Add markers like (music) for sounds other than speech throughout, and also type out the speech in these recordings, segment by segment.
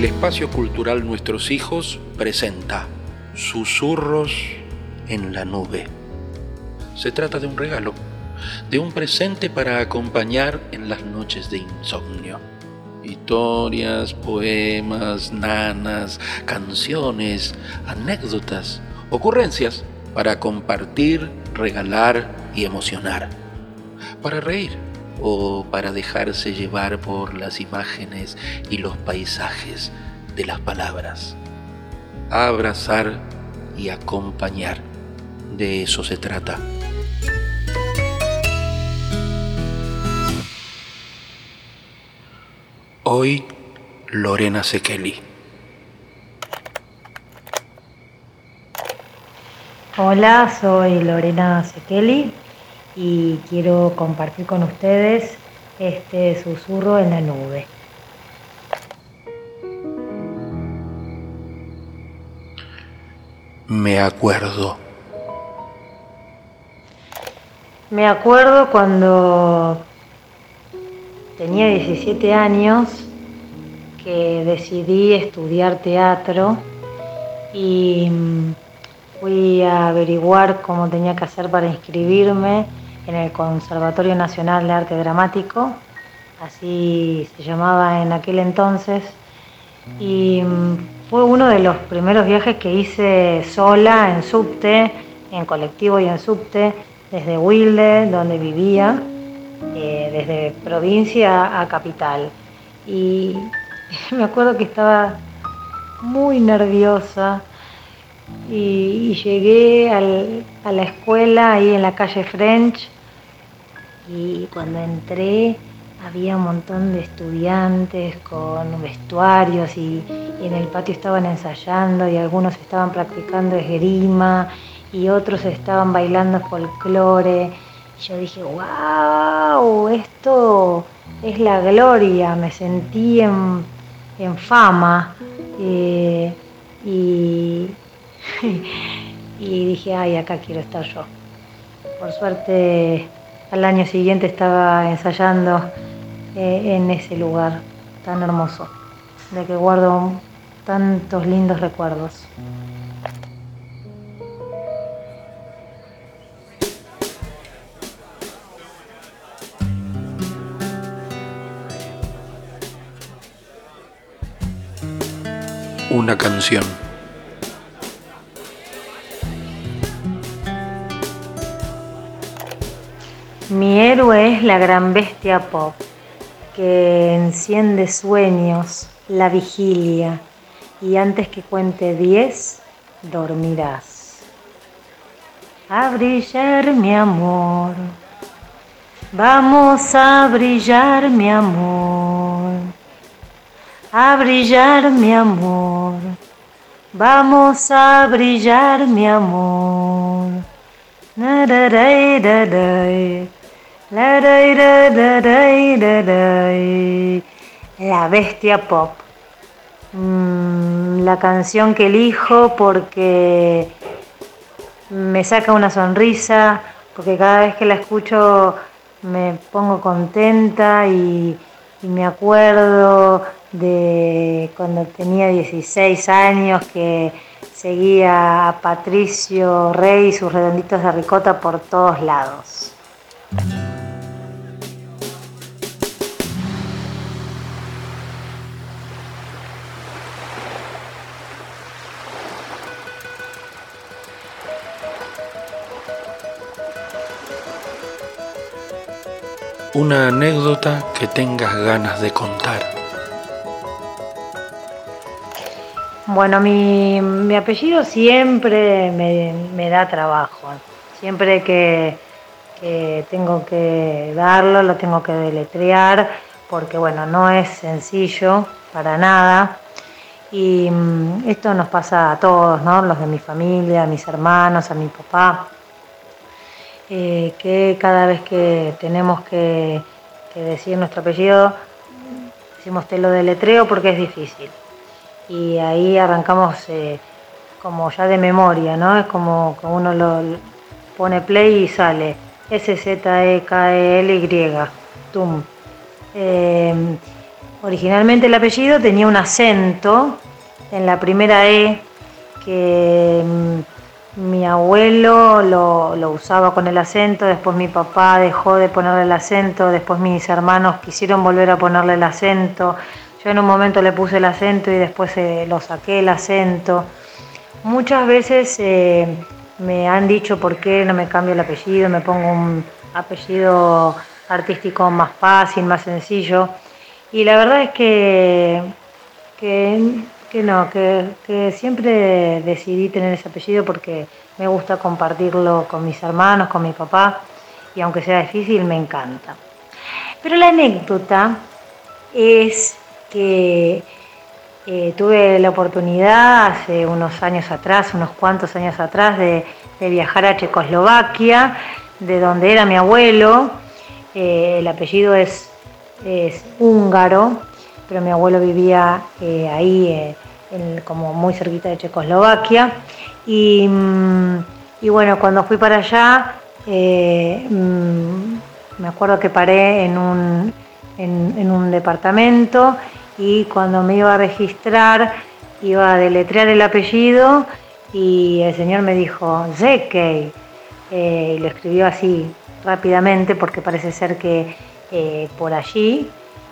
el espacio cultural Nuestros Hijos presenta Susurros en la Nube. Se trata de un regalo, de un presente para acompañar en las noches de insomnio. Historias, poemas, nanas, canciones, anécdotas, ocurrencias para compartir, regalar y emocionar. Para reír o para dejarse llevar por las imágenes y los paisajes de las palabras. Abrazar y acompañar. De eso se trata. Hoy, Lorena Sekeli. Hola, soy Lorena Sekeli y quiero compartir con ustedes este susurro en la nube. Me acuerdo. Me acuerdo cuando tenía 17 años que decidí estudiar teatro y mm, fui a averiguar cómo tenía que hacer para inscribirme en el Conservatorio Nacional de Arte Dramático, así se llamaba en aquel entonces, y mm, fue uno de los primeros viajes que hice sola en subte, en colectivo y en subte, desde Wilde, donde vivía, eh, desde provincia a capital. Y (laughs) me acuerdo que estaba muy nerviosa y, llegué a la escuela ahí en la calle French y cuando entré había un montón de estudiantes con vestuarios y, en el patio estaban ensayando y algunos estaban practicando esgrima y otros estaban bailando folclore. Yo dije, wow, esto es la gloria, me sentí en, fama. Eh, (laughs) y dije, ay, acá quiero estar yo. Por suerte, al año siguiente estaba ensayando eh, en ese lugar tan hermoso, de que guardo tantos lindos recuerdos. Una canción. Héroe es la gran bestia pop que enciende sueños, la vigilia, y antes que cuente diez, dormirás. A brillar mi amor, vamos a brillar mi amor, a brillar mi amor, vamos a brillar mi amor. La bestia pop. Mm, la canción que elijo porque me saca una sonrisa, porque cada vez que la escucho me pongo contenta y, y me acuerdo de cuando tenía 16 años que seguía a Patricio Rey y sus redonditos de ricota por todos lados. Una anécdota que tengas ganas de contar. Bueno, mi, apellido siempre me, da trabajo. Siempre que, tengo que darlo, lo tengo que deletrear, porque bueno, no es sencillo para nada. Y mm, esto nos pasa a todos, ¿no? Los de mi familia, a mis hermanos, a mi papá. Eh, que cada vez que tenemos que, decir nuestro apellido, decimos te lo deletreo porque es difícil. Y ahí arrancamos eh, como ya de memoria, ¿no? Es como que uno lo pone play y sale. S-Z-E-K-E-L-Y. Tum. Eh, Originalmente el apellido tenía un acento en la primera E que mm, mi abuelo lo, usaba con el acento, después mi papá dejó de ponerle el acento, después mis hermanos quisieron volver a ponerle el acento, yo en un momento le puse el acento y después eh, lo saqué el acento. Muchas veces eh, me han dicho por qué no me cambio el apellido, me pongo un apellido artístico más fácil, más sencillo. Y la verdad es que, que, no, que, siempre decidí tener ese apellido porque me gusta compartirlo con mis hermanos, con mi papá, y aunque sea difícil, me encanta. Pero la anécdota es que eh, tuve la oportunidad hace unos años atrás, unos cuantos años atrás, de, viajar a Checoslovaquia, de donde era mi abuelo. Eh, el apellido es húngaro, pero mi abuelo vivía eh, ahí, eh, como muy cerquita de Checoslovaquia. Y, mm, bueno, cuando fui para allá, eh, mm, me acuerdo que paré en un, en, un departamento y cuando me iba a registrar, iba a deletrear el apellido y el señor me dijo, Zekey, y lo escribió así rápidamente porque parece ser que eh, por allí,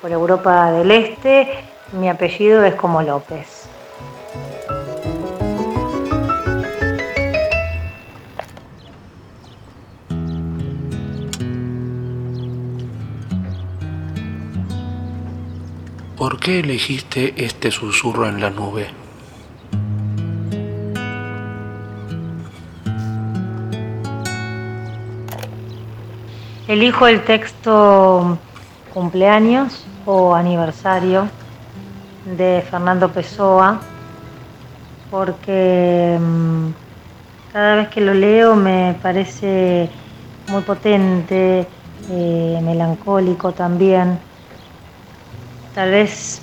por Europa del Este. Mi apellido es como López. ¿Por qué elegiste este susurro en la nube? Elijo el texto cumpleaños o aniversario de Fernando Pessoa porque mm, cada vez que lo leo me parece muy potente, eh, melancólico también. Tal vez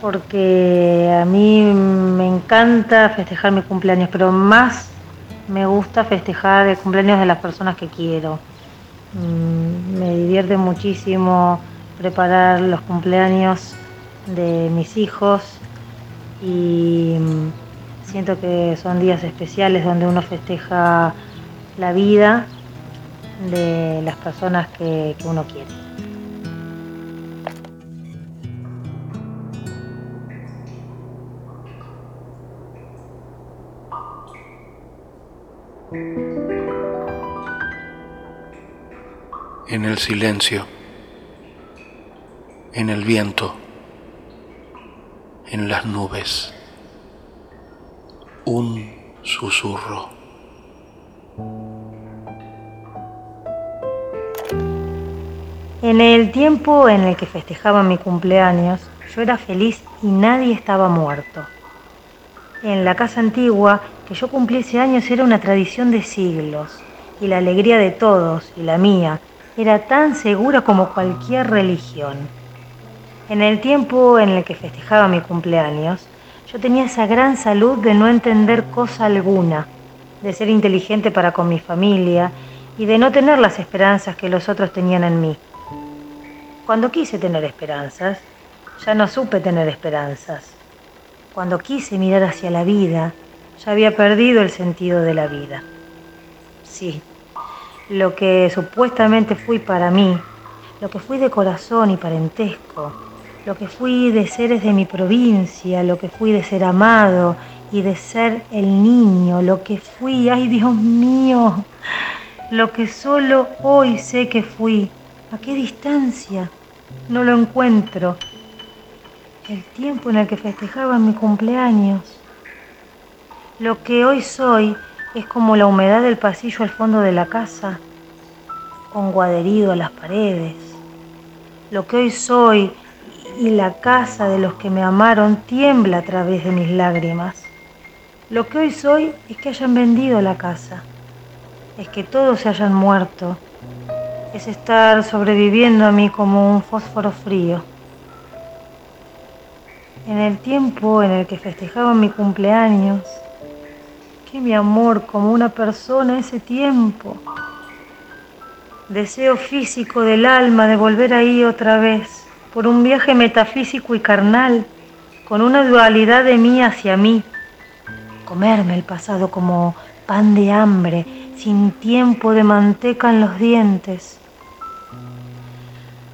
porque a mí me encanta festejar mi cumpleaños, pero más me gusta festejar el cumpleaños de las personas que quiero. Mm, me divierte muchísimo preparar los cumpleaños de mis hijos y mm, siento que son días especiales donde uno festeja la vida de las personas que, que uno quiere. en el silencio, en el viento, en las nubes. Un susurro. En el tiempo en el que festejaba mi cumpleaños, yo era feliz y nadie estaba muerto. En la casa antigua, que yo cumplí ese año, era una tradición de siglos, y la alegría de todos, y la mía, era tan segura como cualquier religión. En el tiempo en el que festejaba mi cumpleaños, yo tenía esa gran salud de no entender cosa alguna, de ser inteligente para con mi familia y de no tener las esperanzas que los otros tenían en mí. Cuando quise tener esperanzas, ya no supe tener esperanzas. Cuando quise mirar hacia la vida, ya había perdido el sentido de la vida. Sí, lo que supuestamente fui para mí, lo que fui de corazón y parentesco, lo que fui de seres de mi provincia, lo que fui de ser amado y de ser el niño, lo que fui, ay Dios mío, lo que solo hoy sé que fui, ¿a qué distancia? No lo encuentro. El tiempo en el que festejaba mi cumpleaños. Lo que hoy soy es como la humedad del pasillo al fondo de la casa, con guaderido a las paredes. Lo que hoy soy y la casa de los que me amaron tiembla a través de mis lágrimas. Lo que hoy soy es que hayan vendido la casa, es que todos se hayan muerto, es estar sobreviviendo a mí como un fósforo frío. En el tiempo en el que festejaba mi cumpleaños, que mi amor como una persona ese tiempo. Deseo físico del alma de volver ahí otra vez, por un viaje metafísico y carnal, con una dualidad de mí hacia mí. Comerme el pasado como pan de hambre, sin tiempo de manteca en los dientes.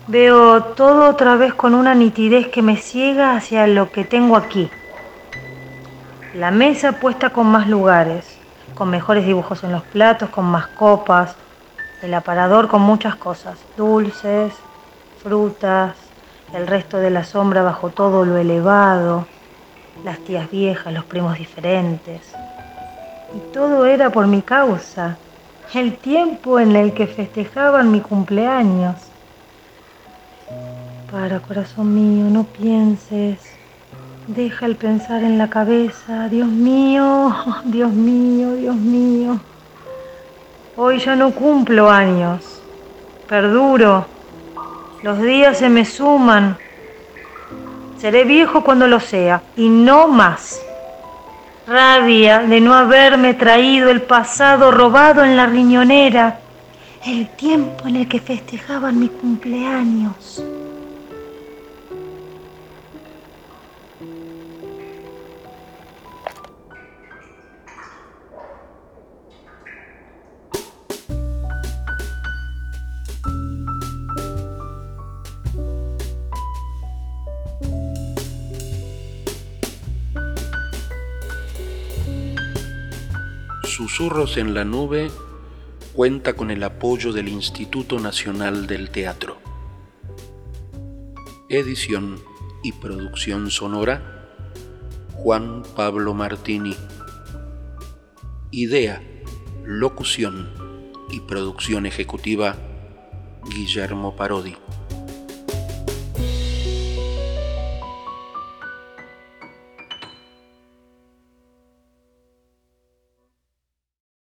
Veo todo otra vez con una nitidez que me ciega hacia lo que tengo aquí. La mesa puesta con más lugares, con mejores dibujos en los platos, con más copas, el aparador con muchas cosas, dulces, frutas, el resto de la sombra bajo todo lo elevado, las tías viejas, los primos diferentes. Y todo era por mi causa, el tiempo en el que festejaban mi cumpleaños. Para, corazón mío, no pienses. Deja el pensar en la cabeza. Dios mío, (laughs) Dios mío, Dios mío. Hoy ya no cumplo años. Perduro. Los días se me suman. Seré viejo cuando lo sea y no más. Rabia de no haberme traído el pasado robado en la riñonera, el tiempo en el que festejaban mi cumpleaños. Susurros en la Nube cuenta con el apoyo del Instituto Nacional del Teatro. Edición y producción sonora Juan Pablo Martini. Idea, locución y producción ejecutiva Guillermo Parodi.